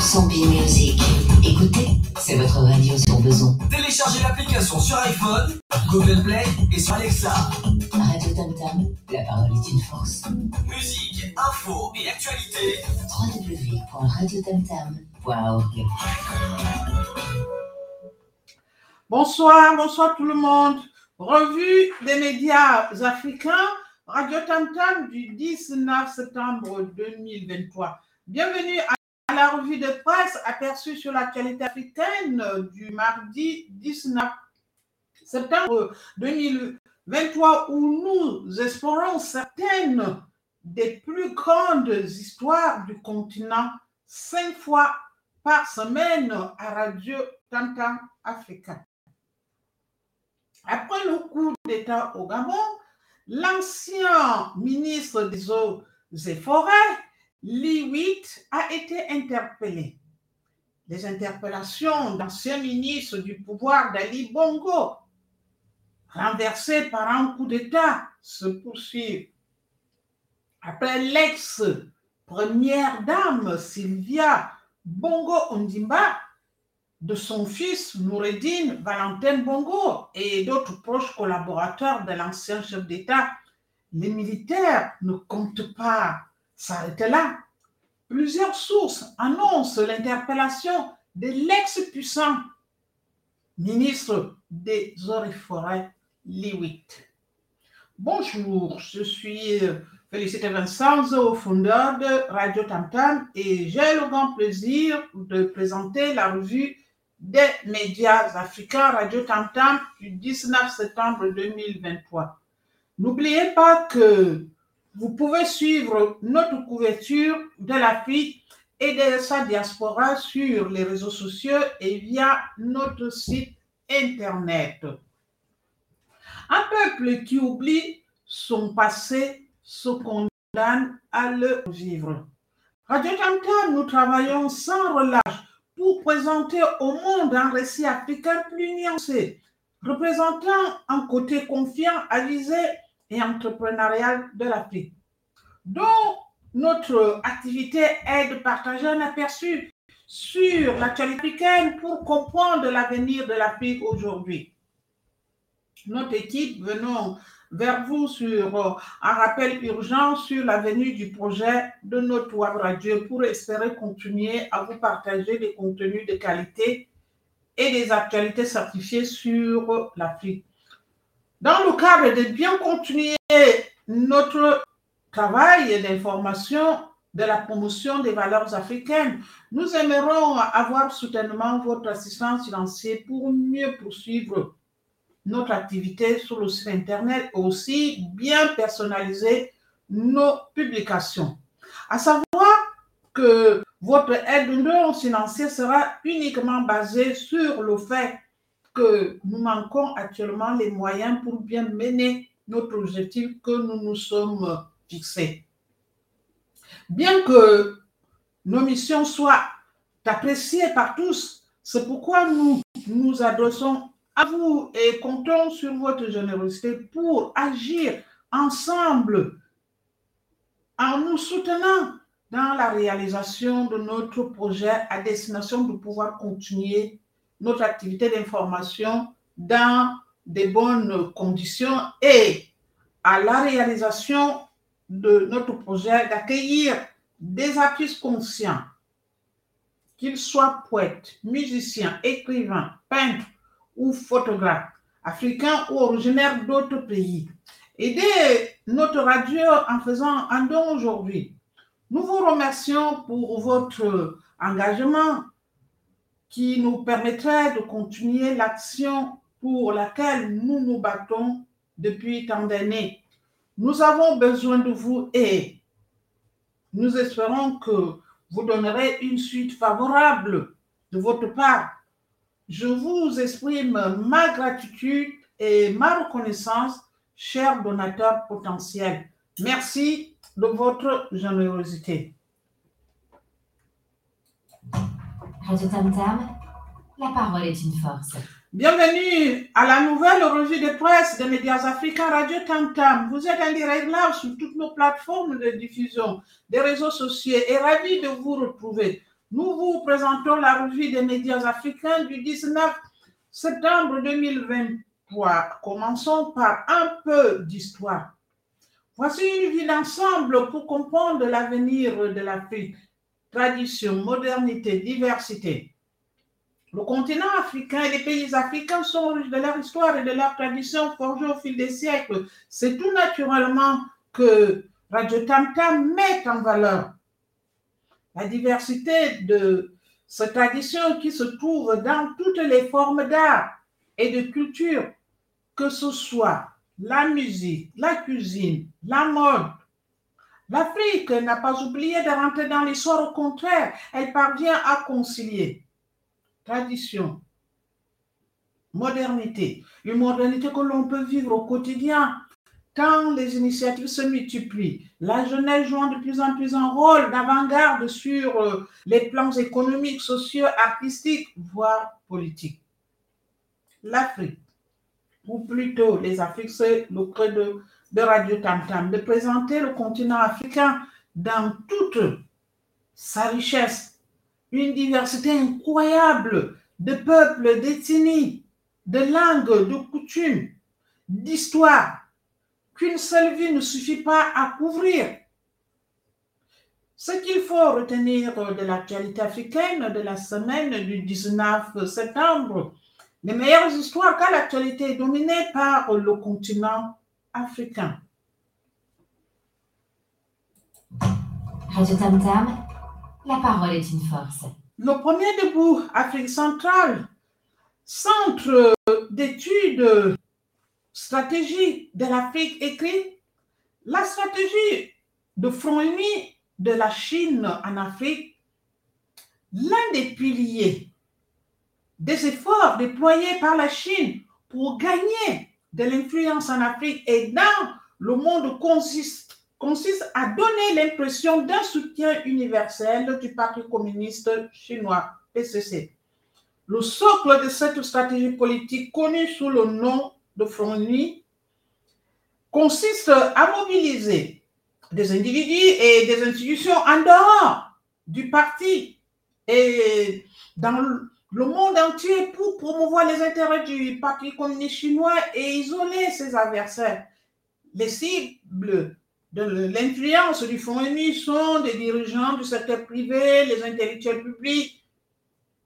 100% B-Music. Écoutez, c'est votre radio sur besoin. Téléchargez l'application sur iPhone, Google Play et sur Alexa. Radio Tam Tam, la parole est une force. Musique, info et actualité. www.radiotamtam.org Bonsoir, bonsoir tout le monde. Revue des médias africains, Radio Tam Tam du 19 septembre 2023. Bienvenue à la revue de presse aperçue sur l'actualité africaine du mardi 19 septembre 2023 où nous explorons certaines des plus grandes histoires du continent cinq fois par semaine à Radio Tam africain. Après le coup d'État au Gabon, l'ancien ministre des Eaux et Forêts, Lee Witt, a été interpellé. Les interpellations d'anciens ministres du pouvoir d'Ali Bongo, renversés par un coup d'État, se poursuivent. Après l'ex-première dame Sylvia Bongo Ondimba, de son fils Noureddin Valentin Bongo et d'autres proches collaborateurs de l'ancien chef d'État, les militaires ne comptent pas s'arrêter là. Plusieurs sources annoncent l'interpellation de l'ex-puissant ministre des Eaux et Forêts, Liwit. Bonjour, je suis Félicité Vincent, fondeur de Radio Tam Tam, et j'ai le grand plaisir de présenter la revue des médias africains Radio Tam Tam du 19 septembre 2023. N'oubliez pas que vous pouvez suivre notre couverture de l'Afrique et de sa diaspora sur les réseaux sociaux et via notre site internet. Un peuple qui oublie son passé se condamne à le vivre. Radio Tam Tam, nous travaillons sans relâche pour présenter au monde un récit africain plus nuancé, représentant un côté confiant, avisé et entrepreneurial de l'Afrique, dont notre activité est de partager un aperçu sur l'actualité africaine pour comprendre l'avenir de l'Afrique aujourd'hui. Notre équipe venons vers vous sur euh, un rappel urgent sur la venue du projet de notre web radio pour espérer continuer à vous partager des contenus de qualité et des actualités certifiées sur l'Afrique. Dans le cadre de bien continuer notre travail d'information de la promotion des valeurs africaines, nous aimerons avoir soudainement votre assistance financière pour mieux poursuivre notre activité sur le site Internet, aussi bien personnaliser nos publications. À savoir que votre aide financière sera uniquement basée sur le fait nous manquons actuellement les moyens pour bien mener notre objectif que nous nous sommes fixés. Bien que nos missions soient appréciées par tous, c'est pourquoi nous nous adressons à vous et comptons sur votre générosité pour agir ensemble en nous soutenant dans la réalisation de notre projet à destination de pouvoir continuer notre activité d'information dans de bonnes conditions et à la réalisation de notre projet d'accueillir des artistes conscients, qu'ils soient poètes, musiciens, écrivains, peintres, ou photographes africains ou originaires d'autres pays. Aidez notre radio en faisant un don aujourd'hui. Nous vous remercions pour votre engagement qui nous permettrait de continuer l'action pour laquelle nous nous battons depuis tant d'années. Nous avons besoin de vous et nous espérons que vous donnerez une suite favorable de votre part je vous exprime ma gratitude et ma reconnaissance, chers donateurs potentiels. Merci de votre générosité. Radio Tam Tam, la parole est une force. Bienvenue à la nouvelle revue de presse des médias africains Radio Tam Tam. Vous êtes en direct live sur toutes nos plateformes de diffusion des réseaux sociaux et ravis de vous retrouver. Nous vous présentons la revue des médias africains du 19 septembre 2023. Commençons par un peu d'histoire. Voici une vue d'ensemble pour comprendre l'avenir de l'Afrique. Tradition, modernité, diversité. Le continent africain et les pays africains sont riches de leur histoire et de leur tradition forgées au fil des siècles. C'est tout naturellement que Radio Tam Tam met en valeur la diversité de cette tradition qui se trouve dans toutes les formes d'art et de culture, que ce soit la musique, la cuisine, la mode. L'Afrique n'a pas oublié de rentrer dans l'histoire, au contraire, elle parvient à concilier tradition, modernité, une modernité que l'on peut vivre au quotidien quand les initiatives se multiplient, la jeunesse jouant de plus en plus un rôle d'avant-garde sur euh, les plans économiques, sociaux, artistiques, voire politiques. L'Afrique, ou plutôt les Afriques, c'est le credo de Radio Tam Tam, de présenter le continent africain dans toute sa richesse, une diversité incroyable de peuples, d'ethnies, de langues, de coutumes, d'histoires, qu'une seule vie ne suffit pas à couvrir. Ce qu'il faut retenir de l'actualité africaine de la semaine du 19 septembre, les meilleures histoires car l'actualité est dominée par le continent africain. Radio Tam Tam, la parole est une force. Le premier debout, Afrique centrale, centre d'études stratégiques de l'Afrique écrit la stratégie de front uni de la Chine en Afrique, l'un des piliers des efforts déployés par la Chine pour gagner de l'influence en Afrique et dans le monde consiste, consiste à donner l'impression d'un soutien universel du Parti communiste chinois, PCC. Le socle de cette stratégie politique connue sous le nom de Front Uni consiste à mobiliser des individus et des institutions en dehors du parti et dans le monde entier pour promouvoir les intérêts du Parti communiste chinois et isoler ses adversaires. Les cibles de l'influence du Fonds uni sont des dirigeants du secteur privé, les intellectuels publics,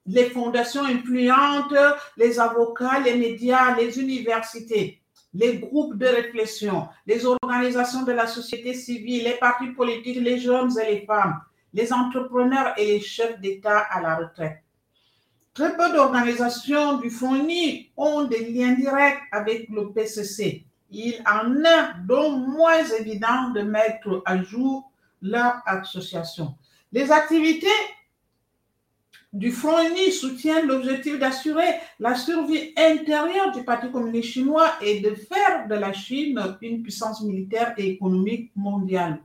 les fondations influentes, les avocats, les médias, les universités, les groupes de réflexion, les organisations de la société civile, les partis politiques, les jeunes et les femmes, les entrepreneurs et les chefs d'État à la retraite. Très peu d'organisations du Fonds uni ont des liens directs avec le PCC il en est donc moins évident de mettre à jour leur association. Les activités du Front Uni soutiennent l'objectif d'assurer la survie intérieure du Parti communiste chinois et de faire de la Chine une puissance militaire et économique mondiale.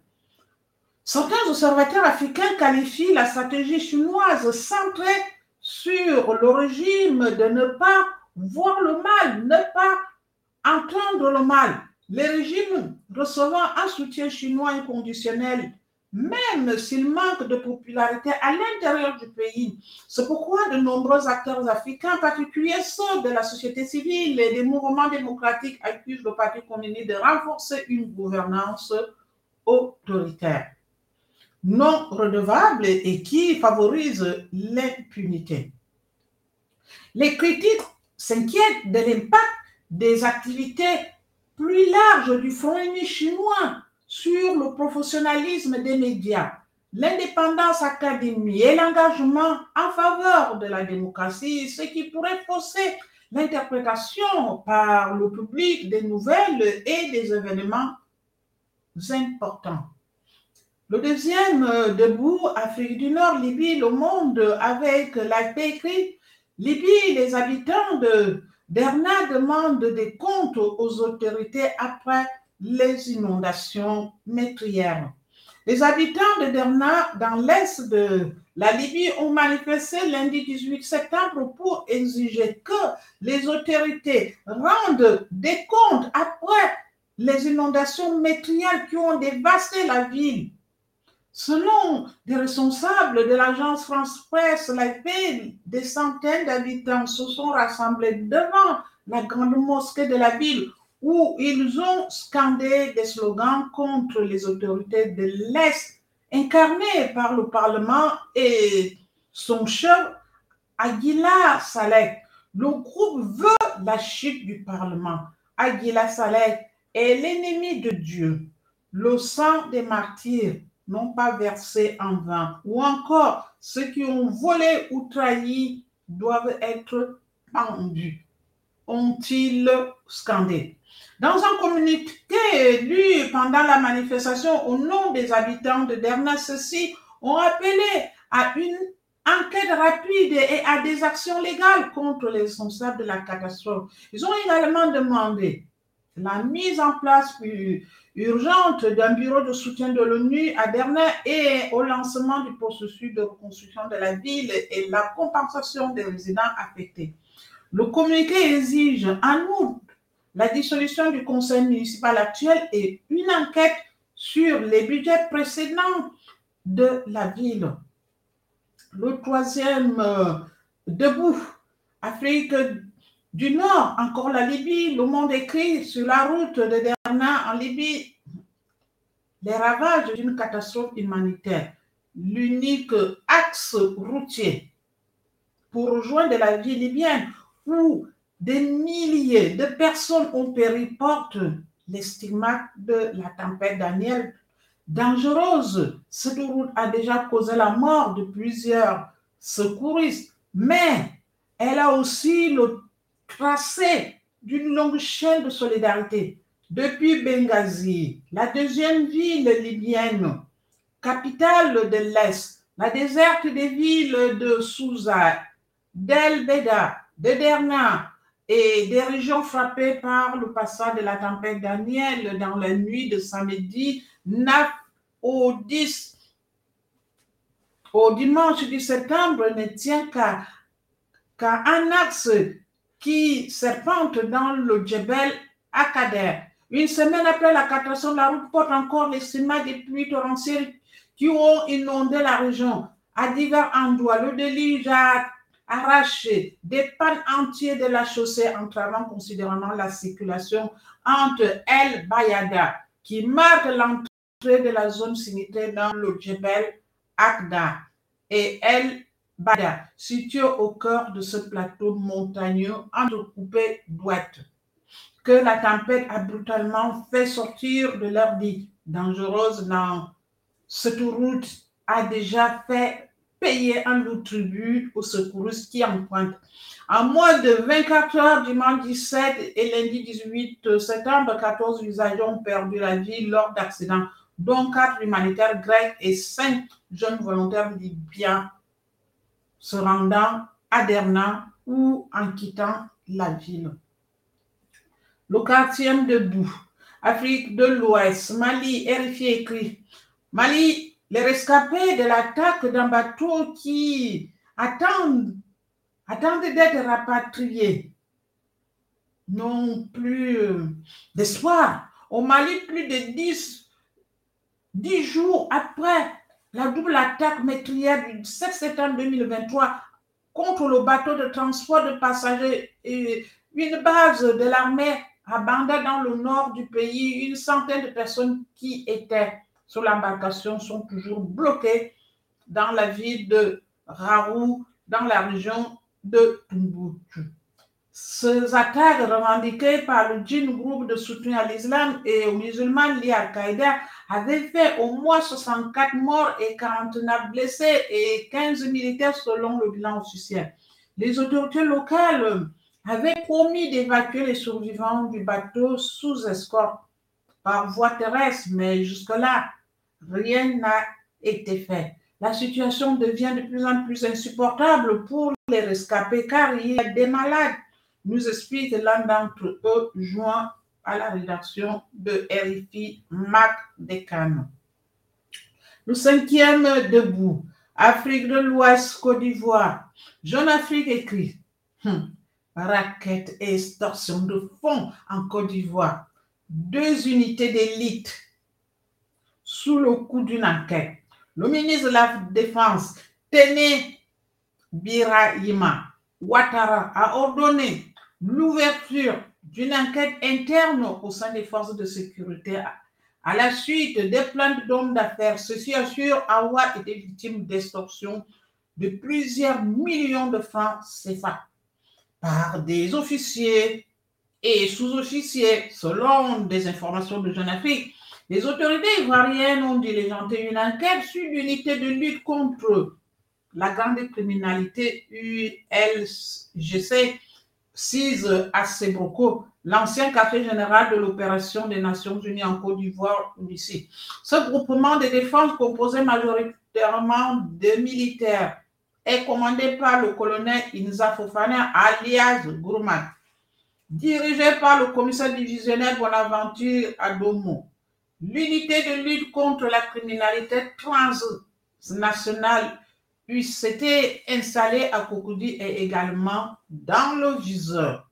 Certains observateurs africains qualifient la stratégie chinoise centrée sur le régime de ne pas voir le mal, ne pas entendre le mal. Les régimes recevant un soutien chinois inconditionnel, même s'il manque de popularité à l'intérieur du pays. C'est pourquoi de nombreux acteurs africains, en particulier ceux de la société civile et des mouvements démocratiques, accusent le Parti communiste de renforcer une gouvernance autoritaire, non redevable et qui favorise l'impunité. Les critiques s'inquiètent de l'impact des activités plus larges du Front uni chinois sur le professionnalisme des médias, l'indépendance académique et l'engagement en faveur de la démocratie, ce qui pourrait fausser l'interprétation par le public des nouvelles et des événements importants. Le deuxième debout, Afrique du Nord, Libye, le monde avec la écrit Libye, les habitants de Derna demande des comptes aux autorités après les inondations meurtrières. Les habitants de Derna, dans l'est de la Libye, ont manifesté lundi 18 septembre pour exiger que les autorités rendent des comptes après les inondations métriales qui ont dévasté la ville. Selon des responsables de l'agence France Presse, l'AFP, des centaines d'habitants se sont rassemblés devant la grande mosquée de la ville où ils ont scandé des slogans contre les autorités de l'Est, incarnées par le Parlement et son chef, Aguila Saleh. Le groupe veut la chute du Parlement. Aguila Saleh est l'ennemi de Dieu. Le sang des martyrs n'ont pas versé en vain. Ou encore, ceux qui ont volé ou trahi doivent être pendus. Ont-ils scandé? Dans un communiqué lu pendant la manifestation au nom des habitants de Derna, ceux-ci ont appelé à une enquête rapide et à des actions légales contre les responsables de la catastrophe. Ils ont également demandé la mise en place urgente d'un bureau de soutien de l'ONU à Derna et au lancement du processus de reconstruction de la ville et la compensation des résidents affectés. Le communiqué exige en outre la dissolution du conseil municipal actuel et une enquête sur les budgets précédents de la ville. Le troisième euh, debout, Afrique du Nord, encore la Libye, le monde écrit sur la route de Derna en Libye les ravages d'une catastrophe humanitaire, l'unique axe routier pour rejoindre la vie libyenne où des milliers de personnes ont péri porte les stigmates de la tempête Daniel dangereuse. Cette route a déjà causé la mort de plusieurs secouristes, mais elle a aussi le tracé d'une longue chaîne de solidarité. Depuis Benghazi, la deuxième ville libyenne, capitale de l'Est, la déserte des villes de Souza, d'El Beda, de Derna et des régions frappées par le passage de la tempête Daniel dans la nuit de samedi 9 au 10 au dimanche 10 septembre ne tient qu'à un axe qui serpente dans le Djebel Akader. Une semaine après la catastrophe, la route porte encore les schémas des pluies torrentielles qui ont inondé la région. À divers endroits, le déluge a arraché des pannes entiers de la chaussée, entravant considérablement la circulation entre El Bayada, qui marque l'entrée de la zone sanitaire dans le Djebel Akda, et El Bada, situé au cœur de ce plateau montagneux entrecoupé d'ouates, que la tempête a brutalement fait sortir de leur vie dangereuse dans cette route a déjà fait payer un lourd tribut aux secouristes qui empruntent. En moins de 24 heures, dimanche 17 et lundi 18 septembre, 14 usagers ont perdu la vie lors d'accidents, dont 4 humanitaires grecs et 5 jeunes volontaires libyens se rendant à Derna ou en quittant la ville. Le quartier debout, Afrique de l'Ouest, Mali, RFI écrit Mali, les rescapés de l'attaque d'un bateau qui attendent, attendent d'être rapatriés n'ont plus euh, d'espoir. Au Mali, plus de 10, 10 jours après la double attaque meurtrière du 7 septembre 2023 contre le bateau de transport de passagers et une base de l'armée à dans le nord du pays, une centaine de personnes qui étaient sur l'embarcation sont toujours bloquées dans la ville de Raoult, dans la région de Tombouctou. Ces attaques revendiquées par le Jin groupe de soutien à l'islam et aux musulmans liés à Al-Qaïda avaient fait au moins 64 morts et 49 blessés et 15 militaires selon le bilan officiel. Les autorités locales avaient promis d'évacuer les survivants du bateau sous escorte par voie terrestre, mais jusque-là, rien n'a été fait. La situation devient de plus en plus insupportable pour les rescapés car il y a des malades nous explique l'un d'entre eux joint à la rédaction de RFI, Marc Descano. Le cinquième debout, Afrique de l'Ouest, Côte d'Ivoire. Jeune Afrique écrit hum, Raquette et extorsion de fonds en Côte d'Ivoire. Deux unités d'élite sous le coup d'une enquête. Le ministre de la Défense, Téné Birahima Ouattara, a ordonné l'ouverture d'une enquête interne au sein des forces de sécurité à la suite des plaintes d'hommes d'affaires. Ceux-ci assurent avoir été victimes d'extorsion de plusieurs millions de francs CFA par des officiers et sous-officiers, selon des informations de Jeune Afrique. Les autorités ivoiriennes ont diligenté une enquête sur l'unité de lutte contre la grande criminalité ULGC 6 à Sebroco, l'ancien quartier général de l'opération des Nations Unies en Côte d'Ivoire, ici. Ce groupement de défense composé majoritairement de militaires est commandé par le colonel Inza Fofana alias Gourmat, dirigé par le commissaire divisionnaire Bonaventure Adomo. L'unité de lutte contre la criminalité transnationale UCT installée à Kokoudi est également dans le viseur.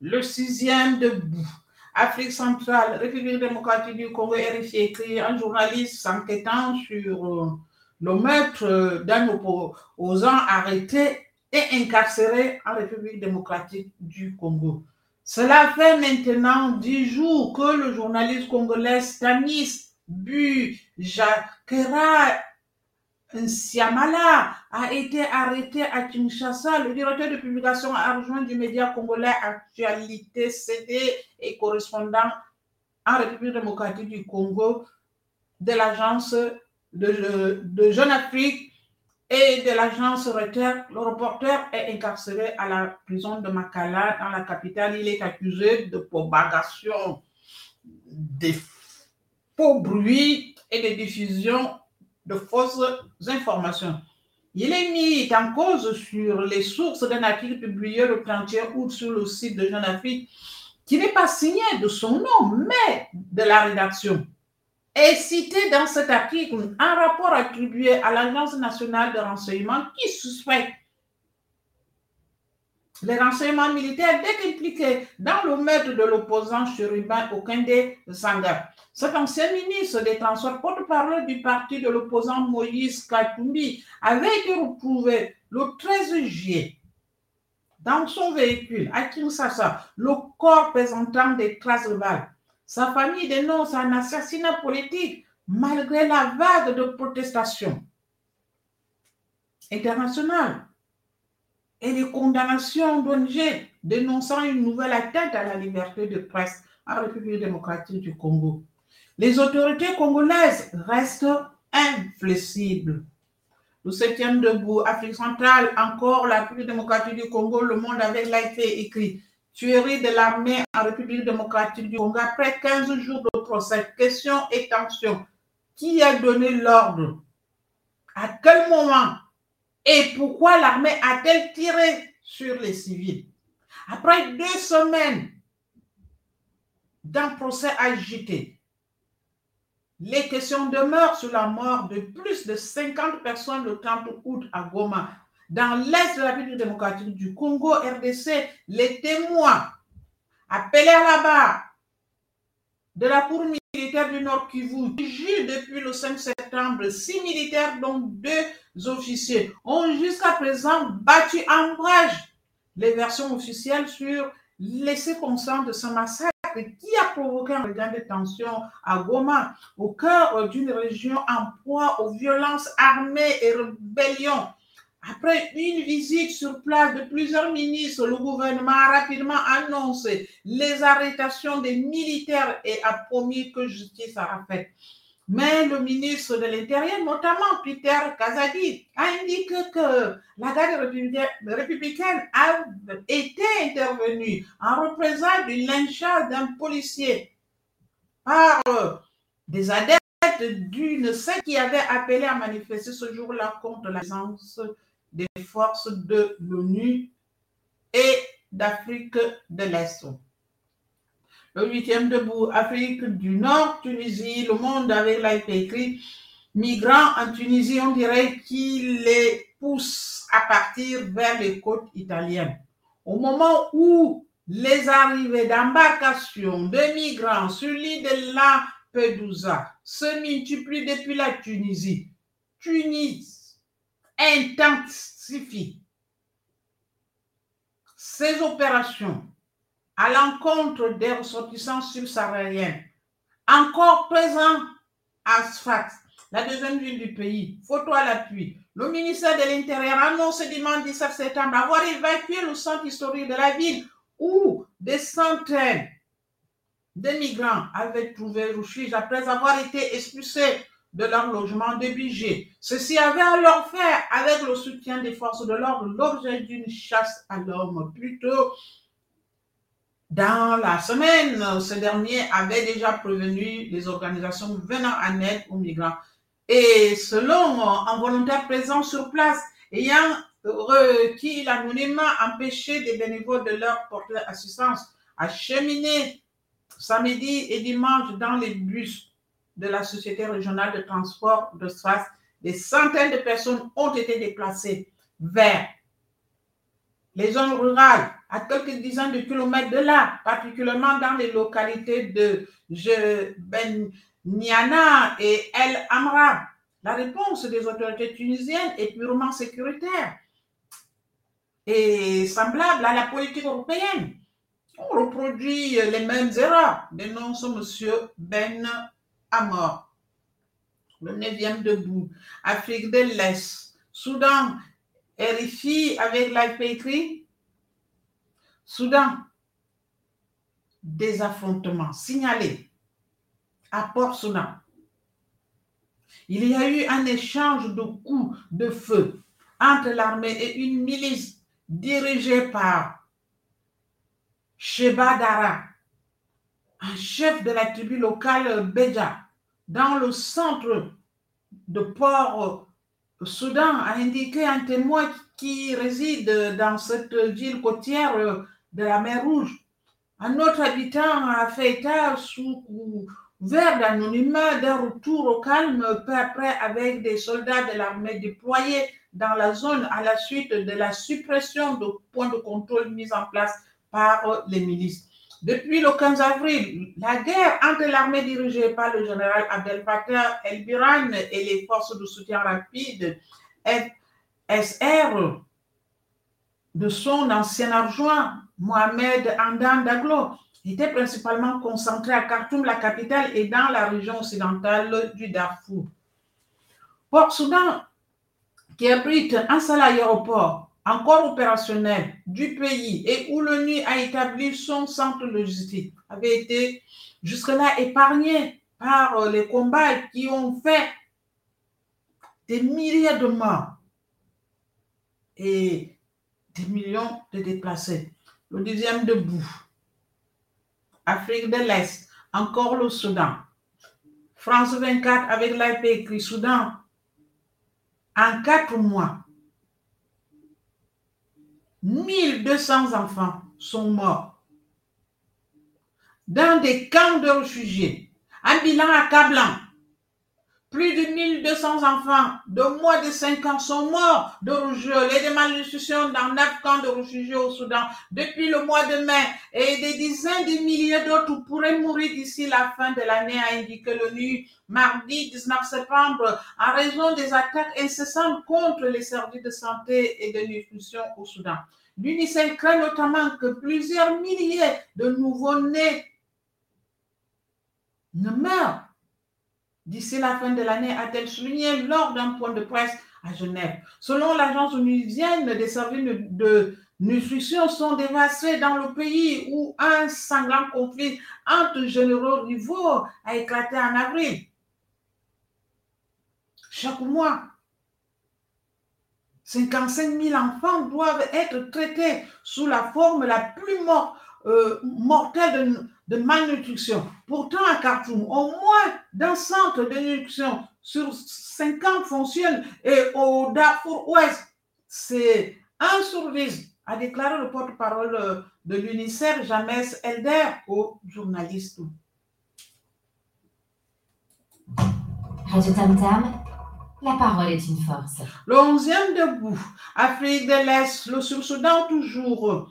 Le sixième debout. Afrique centrale, République démocratique du Congo, RFI écrit un journaliste enquêtant sur le meurtre d'un opposant arrêté et incarcéré en République démocratique du Congo. Cela fait maintenant dix jours que le journaliste congolais Stanis Bujakera Siamala a été arrêté à Kinshasa. Le directeur de publication argent du média congolais Actualité CD et correspondant en République démocratique du Congo de l'agence de, Jeune Afrique et de l'agence Reuters. Le reporter est incarcéré à la prison de Makala dans la capitale. Il est accusé de propagation des faux bruits et de diffusion de fausses informations. Il est mis en cause sur les sources d'un article publié le 31 août sur le site de Jeune Afrique qui n'est pas signé de son nom, mais de la rédaction. Est cité dans cet article un rapport attribué à l'Agence nationale de renseignement qui suspecte les renseignements militaires d'être impliqués dans le meurtre de l'opposant chérubin Okende Sanga. Cet ancien ministre des Transports, porte-parole du parti de l'opposant Moïse Katumbi, avait été retrouvé le 13 juillet dans son véhicule à Kinshasa, le corps présentant des traces de balles. Sa famille dénonce un assassinat politique malgré la vague de protestations internationales et les condamnations d'ONG dénonçant une nouvelle atteinte à la liberté de presse en République démocratique du Congo. Les autorités congolaises restent inflexibles. Le septième debout, Afrique centrale, encore la République démocratique du Congo, le monde avec l'AFP écrit tuerie de l'armée en République démocratique du Congo après 15 jours de procès. Question et tension. Qui a donné l'ordre? À quel moment? Et pourquoi l'armée a-t-elle tiré sur les civils? Après deux semaines d'un procès agité, les questions demeurent sur la mort de plus de 50 personnes le 30 août à Goma, dans l'est de la République démocratique du Congo, RDC, les témoins appelés à la barre de la Cour militaire du Nord Kivu depuis le 5 septembre six militaires, dont deux officiers, ont jusqu'à présent battu en brèche les versions officielles sur les circonstances de ce massacre qui a provoqué un regain de tension à Goma, au cœur d'une région en proie aux violences armées et rébellions. Après une visite sur place de plusieurs ministres, le gouvernement a rapidement annoncé les arrestations des militaires et a promis que justice sera faite. Mais le ministre de l'Intérieur, notamment Peter Kazadi, a indiqué que la garde républicaine a été intervenue en représailles du lynchage d'un policier par des adeptes d'une secte qui avait appelé à manifester ce jour-là contre la présence des forces de l'ONU et d'Afrique de l'Est. Le huitième debout, Afrique du Nord, Tunisie, le monde avec l'AIP écrit migrants en Tunisie, on dirait qu'ils les poussent à partir vers les côtes italiennes. Au moment où les arrivées d'embarcations de migrants sur l'île de Lampedusa se multiplient depuis la Tunisie, Tunis intensifie ses opérations à l'encontre des ressortissants subsahariens encore présents à Sfax, la deuxième ville du pays. Photo à l'appui. Le ministère de l'Intérieur annonce dimanche 17 septembre avoir évacué le centre historique de la ville où des centaines de migrants avaient trouvé refuge après avoir été expulsés de leur logement de budget. Ceci avait alors fait, avec le soutien des forces de l'ordre, l'objet d'une chasse à l'homme. Plutôt, dans la semaine, ce dernier avait déjà prévenu les organisations venant en aide aux migrants. Et selon un volontaire présent sur place, ayant requis l'anonymat, empêché des bénévoles de leur porter assistance à cheminer samedi et dimanche dans les bus de la Société régionale de transport de Stras, des centaines de personnes ont été déplacées vers les zones rurales, à quelques dizaines de kilomètres de là, particulièrement dans les localités de Ben Niana et El Amra. La réponse des autorités tunisiennes est purement sécuritaire et semblable à la politique européenne. On reproduit les mêmes erreurs, dénonce M. Ben Amor. Le neuvième debout, Afrique de l'Est, Soudan, RFI avec l'IP Soudan, des affrontements signalés à Port-Soudan. Il y a eu un échange de coups de feu entre l'armée et une milice dirigée par Sheba Dara, un chef de la tribu locale Beja, dans le centre de Port Soudan, a indiqué un témoin qui réside dans cette ville côtière de la mer Rouge. Un autre habitant a fait état sous couvert d'anonymat d'un retour au calme peu après avec des soldats de l'armée déployés dans la zone à la suite de la suppression de points de contrôle mis en place par les milices. Depuis le 15 avril, la guerre entre l'armée dirigée par le général Abdel Fattah el-Biran et les forces de soutien rapide FSR de son ancien adjoint Mohamed Andan Daglo était principalement concentrée à Khartoum, la capitale, et dans la région occidentale du Darfour. Port-Soudan, qui abrite un seul aéroport encore opérationnel du pays et où l'ONU a établi son centre logistique, avait été jusque-là épargné par les combats qui ont fait des milliers de morts et des millions de déplacés. Le deuxième debout. Afrique de l'Est, encore le Soudan. France 24 avec l'IP écrit Soudan. En quatre mois, 1200 enfants sont morts dans des camps de réfugiés. Un bilan accablant. Plus de 1200 enfants de moins de 5 ans sont morts de rougeole et de malnutrition dans 9 camps de réfugiés au Soudan depuis le mois de mai. Et des dizaines de milliers d'autres pourraient mourir d'ici la fin de l'année, a indiqué l'ONU mardi 19 septembre en raison des attaques incessantes contre les services de santé et de nutrition au Soudan. L'UNICEF craint notamment que plusieurs milliers de nouveau-nés ne meurent d'ici la fin de l'année, a-t-elle souligné lors d'un point de presse à Genève. Selon l'agence onusienne, des services de nutrition sont dévastés dans le pays où un sanglant conflit entre généraux rivaux a éclaté en avril. Chaque mois, 55 000 enfants doivent être traités sous la forme la plus euh, mortelle de, malnutrition. Pourtant, à Khartoum, au moins d'un centre de nutrition sur 50 fonctionne et au Darfour Ouest, c'est un sur 10, a déclaré le porte-parole de l'UNICEF, James Elder, aux journalistes. Radio Tam Tam La parole est une force. Le onzième debout, Afrique de l'Est, le Sud-Soudan toujours.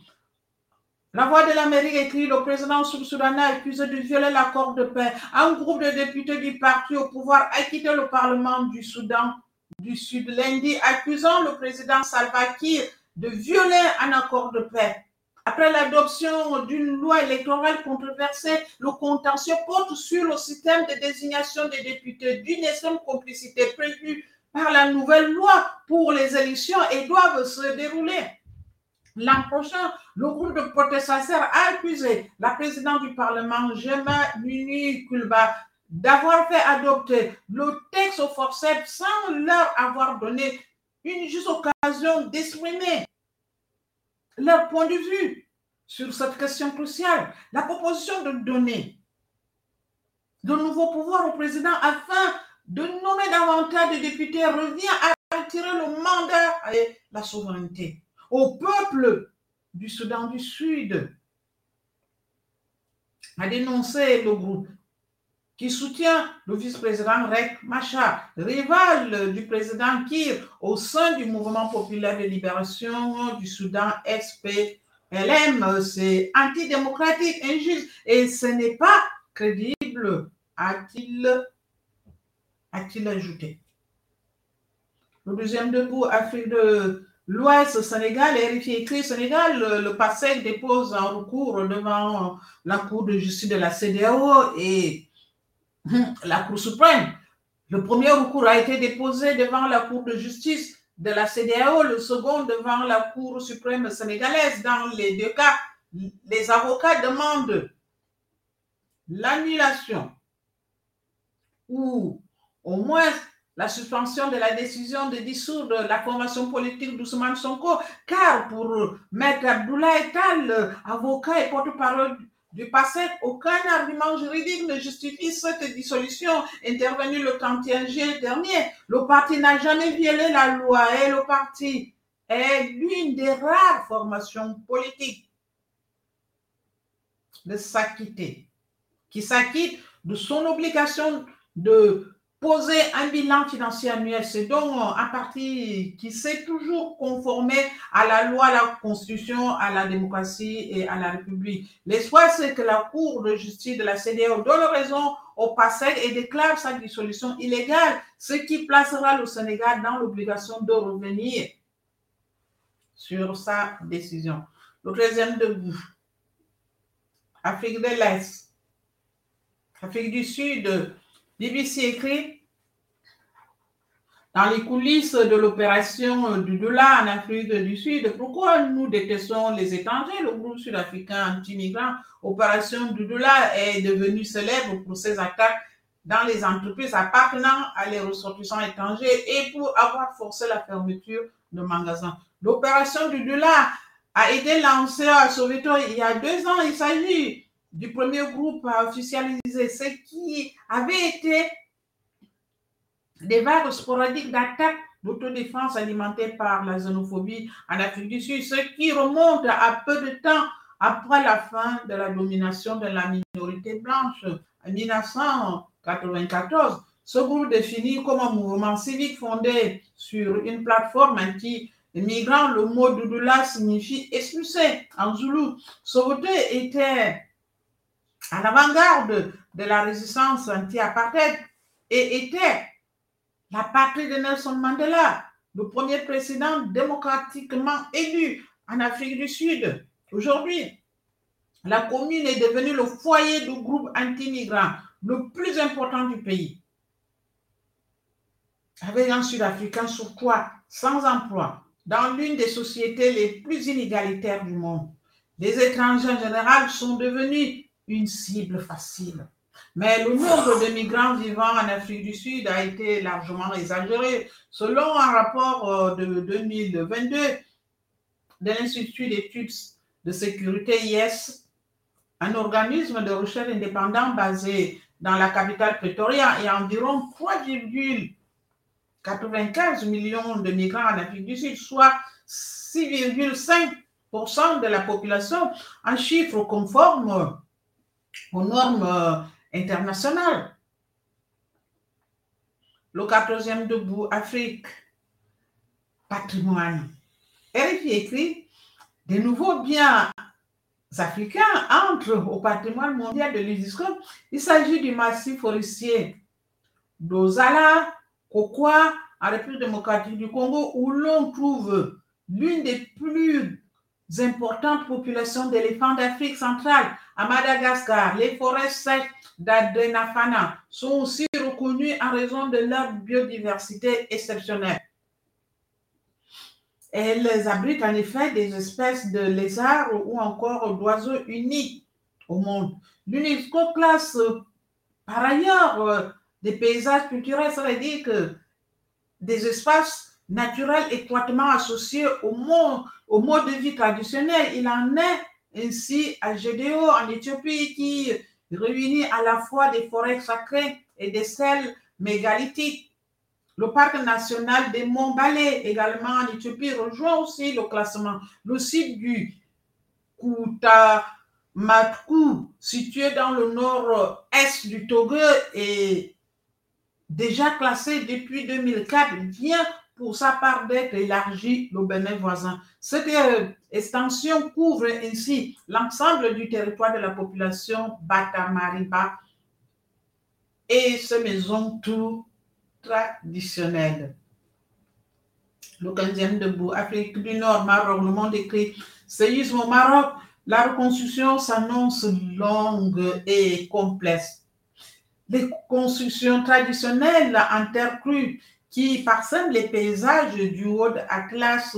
La voix de l'Amérique écrit le président sud-soudanais accusé de violer l'accord de paix. Un groupe de députés du parti au pouvoir a quitté le Parlement du Soudan du Sud lundi, accusant le président Salva Kiir de violer un accord de paix. Après l'adoption d'une loi électorale controversée, le contentieux porte sur le système de désignation des députés d'une extrême complicité prévue par la nouvelle loi pour les élections et doivent se dérouler. L'an prochain, le groupe de protestataires a accusé la présidente du Parlement, Gemma Nuni Kulba, d'avoir fait adopter le texte au forceps sans leur avoir donné une juste occasion d'exprimer leur point de vue sur cette question cruciale. La proposition de donner de nouveaux pouvoirs au président afin de nommer davantage de députés revient à retirer le mandat et la souveraineté au peuple du Soudan du Sud, a dénoncé le groupe qui soutient le vice-président Rek Machar, rival du président Kir au sein du mouvement populaire de libération du Soudan SPLM. C'est antidémocratique, injuste et ce n'est pas crédible, a-t-il a-t-il ajouté. Le deuxième debout, Afrique de l'Ouest, Sénégal, RFI écrit Sénégal, le, le dépose un recours devant la Cour de justice de la CDAO et la Cour suprême. Le premier recours a été déposé devant la Cour de justice de la CDAO, le second devant la Cour suprême sénégalaise. Dans les deux cas, les avocats demandent l'annulation ou au moins la suspension de la décision de dissoudre la formation politique d'Ousmane Sonko, car pour Maître Abdoulaye Tal, avocat et porte-parole du passé, aucun argument juridique ne justifie cette dissolution intervenue le 31 juillet dernier. Le parti n'a jamais violé la loi et le parti est l'une des rares formations politiques de s'acquitter, qui s'acquitte de son obligation de poser un bilan financier annuel. C'est donc un parti qui s'est toujours conformé à la loi, à la Constitution, à la démocratie et à la République. L'espoir, c'est que la Cour de justice de la CDAO donne raison au passé et déclare sa dissolution illégale, ce qui placera le Sénégal dans l'obligation de revenir sur sa décision. Le troisième debout, Afrique de l'Est, Afrique du Sud, BBC écrit dans les coulisses de l'opération du dollar en Afrique du Sud, pourquoi nous détestons les étrangers? Le groupe sud-africain anti-migrant Opération du dollar est devenu célèbre pour ses attaques dans les entreprises appartenant à les ressortissants étrangers et pour avoir forcé la fermeture de magasins. L'opération du dollar a été lancée à Soweto il y a deux ans. Il s'agit du premier groupe à officialiser ce qui avait été des vagues sporadiques d'attaques d'autodéfense alimentées par la xénophobie en Afrique du Sud, ce qui remonte à peu de temps après la fin de la domination de la minorité blanche en 1994. Ce groupe défini comme un mouvement civique fondé sur une plateforme anti-migrant, le mot Doudoula signifie expulser en Zoulou. Soweto était en avant-garde de la résistance anti-apartheid et était la patrie de Nelson Mandela, le premier président démocratiquement élu en Afrique du Sud. Aujourd'hui, la commune est devenue le foyer du groupe anti-migrant le plus important du pays. Avec un Sud-Africain sur quoi sans emploi, dans l'une des sociétés les plus inégalitaires du monde. Les étrangers en général sont devenus une cible facile. Mais le nombre de migrants vivant en Afrique du Sud a été largement exagéré. Selon un rapport euh, de 2022 de l'Institut d'études de sécurité IS, un organisme de recherche indépendant basé dans la capitale Pretoria et environ 3,95 millions de migrants en Afrique du Sud, soit 6,5% de la population, un chiffre conforme aux normes internationales. le 14e debout Afrique, patrimoine. RFI écrit des nouveaux biens africains entrent au patrimoine mondial de l'UNESCO. Il s'agit du massif forestier d'Ozala, Kokwa, en République démocratique du Congo, où l'on trouve l'une des plus importantes populations d'éléphants d'Afrique centrale. À Madagascar, les forêts sèches d'Adrenafana sont aussi reconnues en raison de leur biodiversité exceptionnelle. Elles abritent en effet des espèces de lézards ou encore d'oiseaux uniques au monde. L'UNESCO classe par ailleurs des paysages culturels, ça veut dire que des espaces naturels étroitement associés au mode, au mode de vie traditionnel. Il en est ainsi à Gédéo en Éthiopie qui réunit à la fois des forêts sacrées et des selles mégalithiques. Le parc national des Monts Balais, également en Éthiopie, rejoint aussi le classement. Le site du Koutamatkou, situé dans le nord-est du Togo, est déjà classé depuis 2004, vient pour sa part d'être élargi le Bénin voisin. Cette extension couvre ainsi l'ensemble du territoire de la population Batamariba et ses maisons tout traditionnelles. Le 15e debout, Afrique du Nord, Maroc, le monde écrit séisme au Maroc. La reconstruction s'annonce longue et complexe les constructions traditionnelles en qui parsèment les paysages du Haut Atlas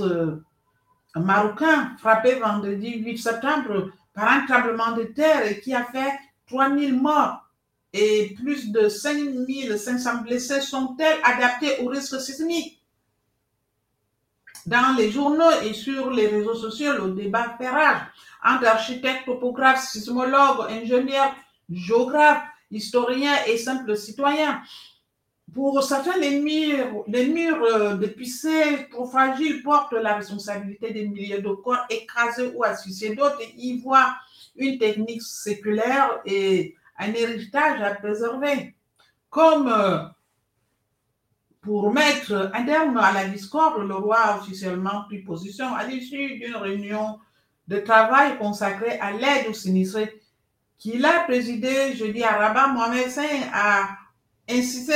marocain, frappé vendredi 8 septembre par un tremblement de terre qui a fait 3000 morts et plus de 5500 blessés sont-elles adaptées au risque sismique? Dans les journaux et sur les réseaux sociaux, le débat fait rage entre architectes, topographes, sismologues, ingénieurs, géographes, historiens et simples citoyens. Pour certains, les murs, les murs de pissé trop fragiles portent la responsabilité des milliers de corps écrasés ou asphyxiés. D'autres y voient une technique séculaire et un héritage à préserver. Comme pour mettre un terme à la discorde, le roi a officiellement pris position à l'issue d'une réunion de travail consacrée à l'aide aux sinistrés qu'il a présidé jeudi à Rabat, Mohamed Sène a insisté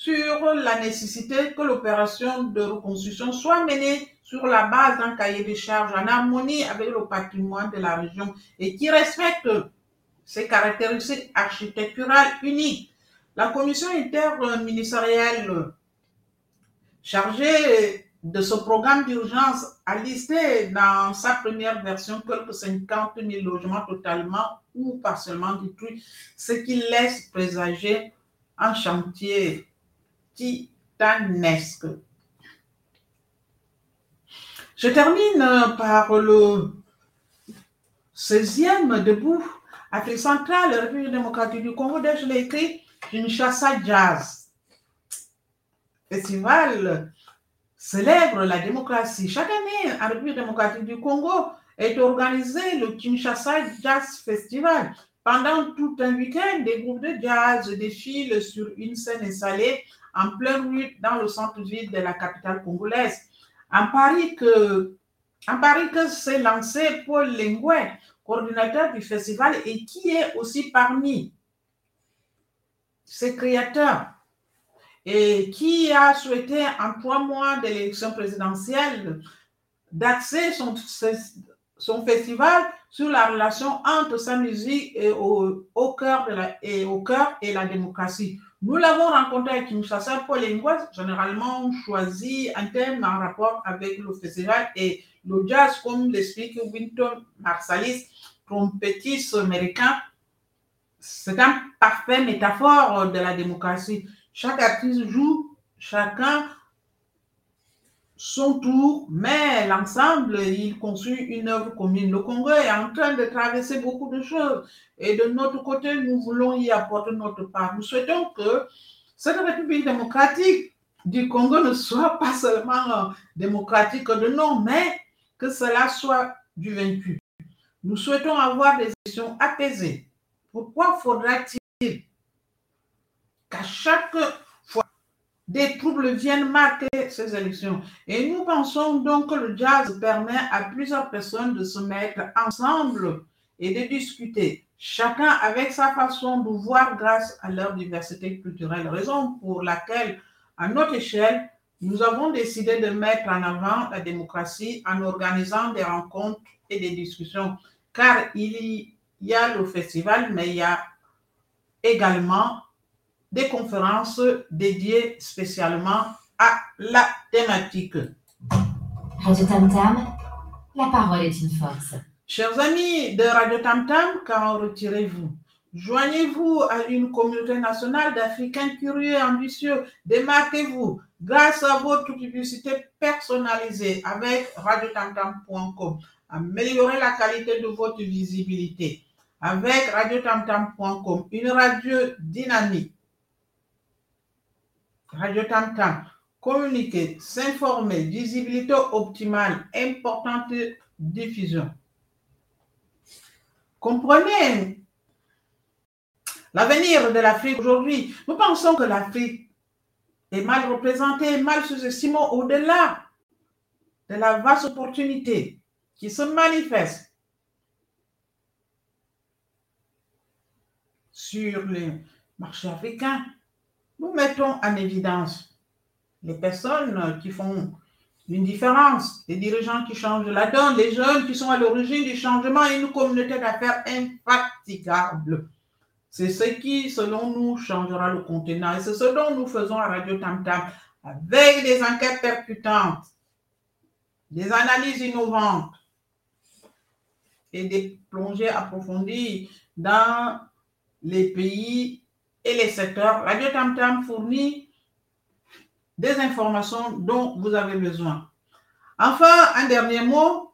sur la nécessité que l'opération de reconstruction soit menée sur la base d'un cahier de charges en harmonie avec le patrimoine de la région et qui respecte ses caractéristiques architecturales uniques. La commission interministérielle chargée de ce programme d'urgence a listé dans sa première version quelques 50 000 logements totalement ou partiellement détruits, ce qui laisse présager un chantier titanesque. Je termine par le 16e debout, Afrique centrale, République démocratique du Congo, je l'ai écrit, Kinshasa Jazz. Festival célèbre la démocratie. Chaque année, en République démocratique du Congo est organisé le Kinshasa Jazz Festival. Pendant tout un week-end, des groupes de jazz défilent sur une scène installée en pleine rue dans le centre-ville de la capitale congolaise. En Paris que, en Paris que s'est lancé Paul Lengwe, coordinateur du festival et qui est aussi parmi ses créateurs et qui a souhaité en trois mois de l'élection présidentielle d'axer son, festival sur la relation entre sa musique et au, cœur et au cœur et la démocratie. Nous l'avons rencontré avec Kinshasa, Paul Linguas, généralement choisi un thème en rapport avec le festival et le jazz, comme l'explique Winton Marsalis, trompettiste américain. C'est un parfait métaphore de la démocratie. Chaque artiste joue chacun son tour, mais l'ensemble, il construit une œuvre commune. Le Congo est en train de traverser beaucoup de choses et de notre côté, nous voulons y apporter notre part. Nous souhaitons que cette République démocratique du Congo ne soit pas seulement démocratique de nom, mais que cela soit du vaincu. Nous souhaitons avoir des élections apaisées. Pourquoi faudra-t-il qu'à chaque des troubles viennent marquer ces élections. Et nous pensons donc que le jazz permet à plusieurs personnes de se mettre ensemble et de discuter, chacun avec sa façon de voir grâce à leur diversité culturelle, raison pour laquelle, à notre échelle, nous avons décidé de mettre en avant la démocratie en organisant des rencontres et des discussions, car il y a le festival, mais il y a également des conférences dédiées spécialement à la thématique. Radio Tam Tam, la parole est une force. Chers amis de Radio Tam Tam, quand retirez-vous? Joignez-vous à une communauté nationale d'Africains curieux et ambitieux. Démarquez-vous grâce à votre publicité personnalisée avec radiotamtam.com. Améliorez la qualité de votre visibilité avec radiotamtam.com, une radio dynamique. Radio Tam communiquer, s'informer, visibilité optimale, importante diffusion. Comprenez? L'avenir de l'Afrique aujourd'hui. Nous pensons que l'Afrique est mal représentée, mal sous-estimée au-delà de la vaste opportunité qui se manifeste sur les marchés africains. Nous mettons en évidence les personnes qui font une différence, les dirigeants qui changent la donne, les jeunes qui sont à l'origine du changement et une communauté d'affaires infatigable. C'est ce qui, selon nous, changera le continent. Et c'est ce dont nous faisons à Radio Tam Tam, avec des enquêtes percutantes, des analyses innovantes et des plongées approfondies dans les pays et les secteurs. Radio Tam Tam fournit des informations dont vous avez besoin. Enfin, un dernier mot,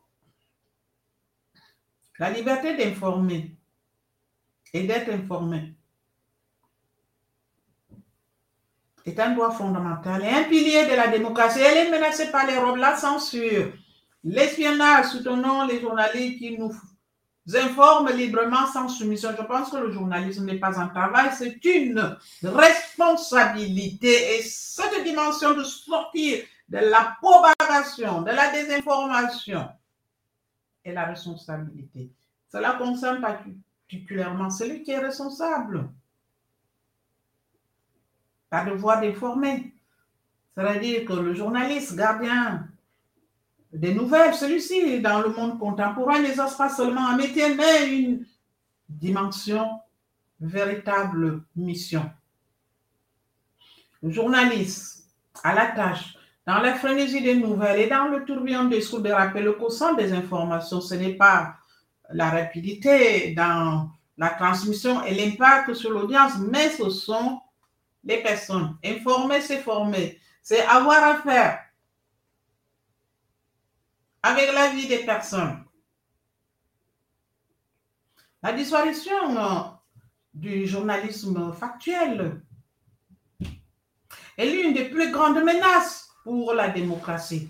la liberté d'informer et d'être informé est un droit fondamental et un pilier de la démocratie. Elle est menacée par les robes, la censure, l'espionnage, soutenons les journalistes qui nous informent librement sans soumission. Je pense que le journalisme n'est pas un travail, c'est une responsabilité. Et cette dimension de sortir de la propagation, de la désinformation est la responsabilité. Cela concerne particulièrement celui qui est responsable. Pas devoir d'informer. C'est-à-dire que le journaliste, gardien des nouvelles, celui-ci, dans le monde contemporain, n'exerce pas seulement un métier, mais une dimension, véritable mission. Le journaliste, à la tâche, dans la frénésie des nouvelles et dans le tourbillon des sous de rappel au centre des informations, ce n'est pas la rapidité dans la transmission et l'impact sur l'audience, mais ce sont les personnes. Informer, c'est former. C'est avoir affaire avec la vie des personnes. La disparition euh, du journalisme factuel est l'une des plus grandes menaces pour la démocratie.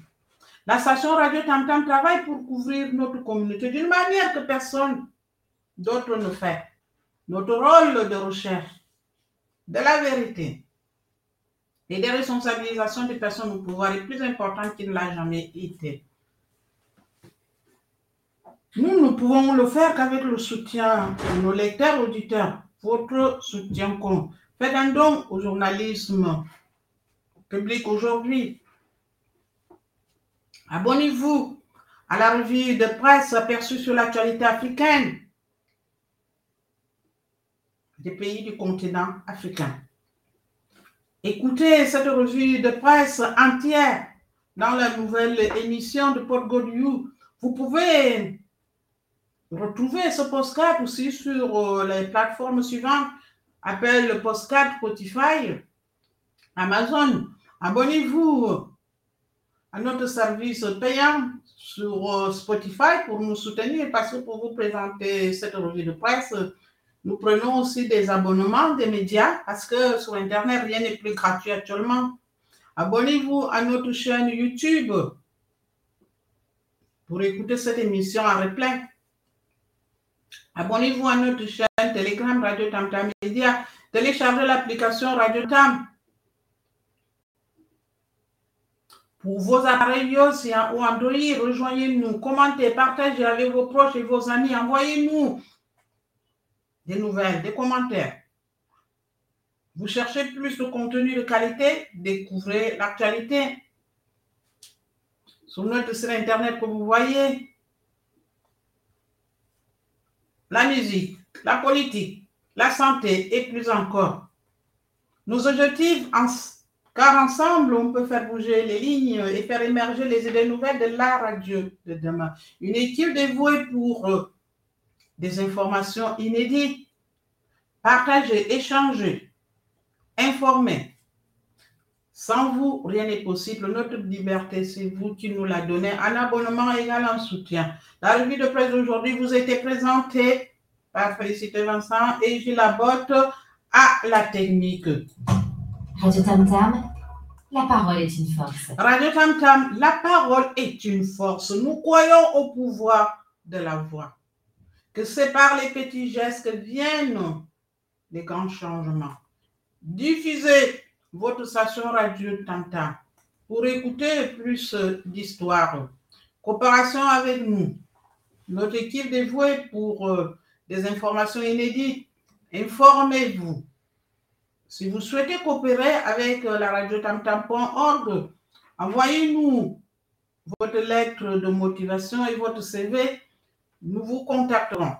La station Radio Tam Tam travaille pour couvrir notre communauté d'une manière que personne d'autre ne fait. Notre rôle de recherche de la vérité et des responsabilisations des personnes au pouvoir est plus important qu'il ne l'a jamais été. Nous ne pouvons le faire qu'avec le soutien de nos lecteurs, auditeurs. Votre soutien compte. Faites un don au journalisme public aujourd'hui. Abonnez-vous à la revue de presse aperçue sur l'actualité africaine des pays du continent africain. Écoutez cette revue de presse entière dans la nouvelle émission de Port Godiou. Vous pouvez retrouver ce postcard aussi sur euh, les plateformes suivantes. Appelle le postcard Spotify, Amazon. Abonnez-vous à notre service payant sur euh, Spotify pour nous soutenir parce que pour vous présenter cette revue de presse, nous prenons aussi des abonnements des médias parce que sur Internet, rien n'est plus gratuit actuellement. Abonnez-vous à notre chaîne YouTube pour écouter cette émission en replay. Abonnez-vous à notre chaîne Telegram Radio Tam Tam Media. Téléchargez l'application Radio Tam Pour vos appareils iOS ou Android, rejoignez-nous, commentez, partagez avec vos proches et vos amis, envoyez-nous des nouvelles, des commentaires. Vous cherchez plus de contenu de qualité, découvrez l'actualité sur notre site internet que vous voyez. La musique, la politique, la santé et plus encore. Nos objectifs, car ensemble, on peut faire bouger les lignes et faire émerger les idées nouvelles de la radio de demain. Une équipe dévouée pour euh, des informations inédites, partager, échanger, informer. Sans vous, rien n'est possible. Notre liberté, c'est vous qui nous la donnez. Un abonnement égal en soutien. La revue de presse d'aujourd'hui vous a été présentée par Félicité Vincent et Gilles Labotte à la technique. Radio Tam Tam, la parole est une force. Radio Tam Tam, la parole est une force. Nous croyons au pouvoir de la voix. Que c'est par les petits gestes que viennent les grands changements. Diffusez votre station radio Tam pour écouter plus d'histoires. Coopération avec nous. Notre équipe dévouée pour euh, des informations inédites? Informez-vous. Si vous souhaitez coopérer avec euh, la radio tamtam.org, envoyez-nous votre lettre de motivation et votre CV. Nous vous contacterons.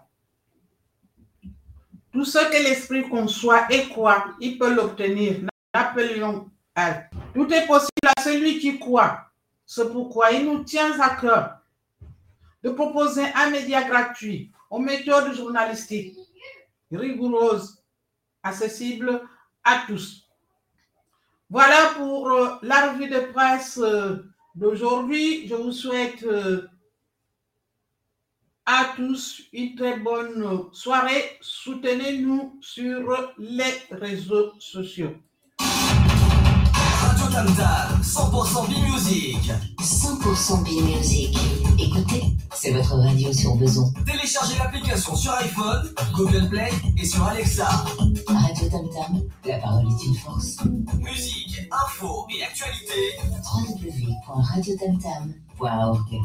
Tout ce que l'esprit conçoit et croit, il peut l'obtenir. N'appelions à. Tout est possible à celui qui croit. C'est pourquoi il nous tient à cœur de proposer un média gratuit aux méthodes journalistiques rigoureuses, accessibles à tous. Voilà pour euh, la revue de presse euh, d'aujourd'hui. Je vous souhaite euh, à tous une très bonne soirée. Soutenez-nous sur les réseaux sociaux. Tam Tam, 100% B-Music. 100% B-Music. Écoutez, c'est votre radio sur besoin. Téléchargez l'application sur iPhone, Google Play et sur Alexa. Radio Tam Tam, la parole est une force. Musique, info et actualité. www.radiotamtam.org